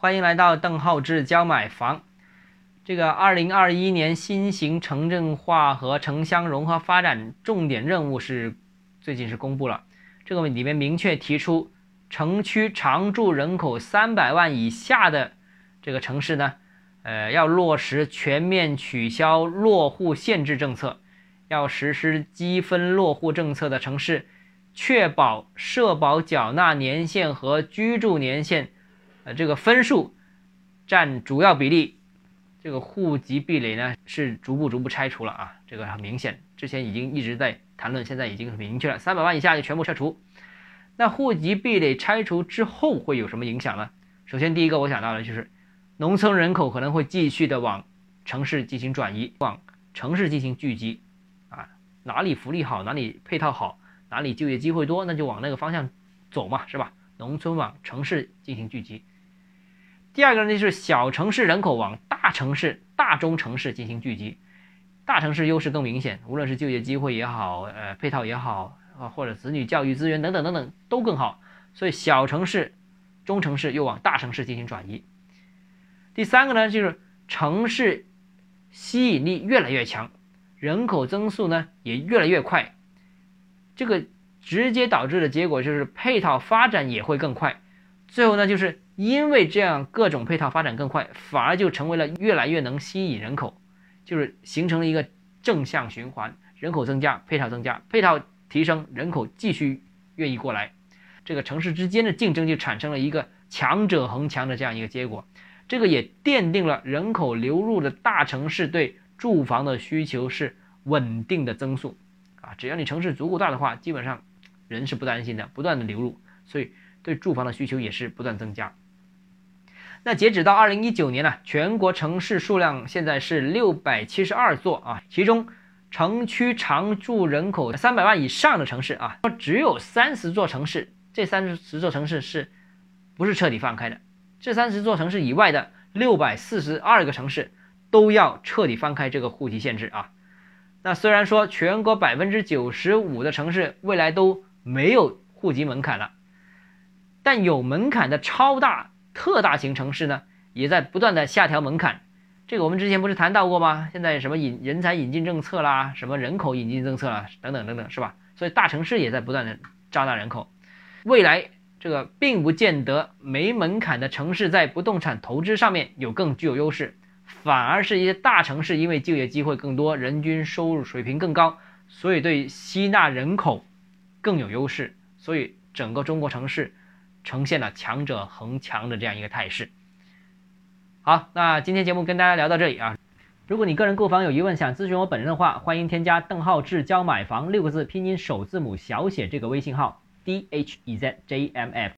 欢迎来到邓浩志教买房。这个二零二一年新型城镇化和城乡融合发展重点任务是最近是公布了，这个里面明确提出，城区常住人口三百万以下的这个城市呢，呃，要落实全面取消落户限制政策，要实施积分落户政策的城市，确保社保缴纳年限和居住年限，这个分数占主要比例。这个户籍壁垒呢是逐步逐步拆除了啊，这个很明显，之前已经一直在谈论，现在已经很明确了，三百万以下就全部拆除。那户籍壁垒拆除之后会有什么影响呢？首先第一个我想到的就是，农村人口可能会继续的往城市进行转移，往城市进行聚集，啊，哪里福利好，哪里配套好，哪里就业机会多，那就往那个方向走嘛，是吧？农村往城市进行聚集。第二个呢，就是小城市人口往大城市、大中城市进行聚集，大城市优势更明显，无论是就业机会也好，呃，配套也好，啊，或者子女教育资源等等等等都更好，所以小城市、中城市又往大城市进行转移。第三个呢，就是城市吸引力越来越强，人口增速呢也越来越快，这个直接导致的结果就是配套发展也会更快，最后呢就是。因为这样各种配套发展更快，反而就成为了越来越能吸引人口，就是形成了一个正向循环，人口增加，配套增加，配套提升，人口继续愿意过来，这个城市之间的竞争就产生了一个强者恒强的这样一个结果，这个也奠定了人口流入的大城市对住房的需求是稳定的增速，啊，只要你城市足够大的话，基本上人是不担心的，不断的流入，所以对住房的需求也是不断增加。那截止到二零一九年呢，全国城市数量现在是六百七十二座啊，其中城区常住人口三百万以上的城市啊，只有三十座城市，这三十座城市是不是彻底放开的？这三十座城市以外的六百四十二个城市都要彻底放开这个户籍限制啊。那虽然说全国百分之九十五的城市未来都没有户籍门槛了，但有门槛的超大。特大型城市呢，也在不断的下调门槛，这个我们之前不是谈到过吗？现在什么引人才引进政策啦，什么人口引进政策啦，等等等等，是吧？所以大城市也在不断的招纳人口，未来这个并不见得没门槛的城市在不动产投资上面有更具有优势，反而是一些大城市因为就业机会更多，人均收入水平更高，所以对吸纳人口更有优势，所以整个中国城市。呈现了强者恒强的这样一个态势。好，那今天节目跟大家聊到这里啊。如果你个人购房有疑问，想咨询我本人的话，欢迎添加邓浩志教买房六个字拼音首字母小写这个微信号 d h e z j m f。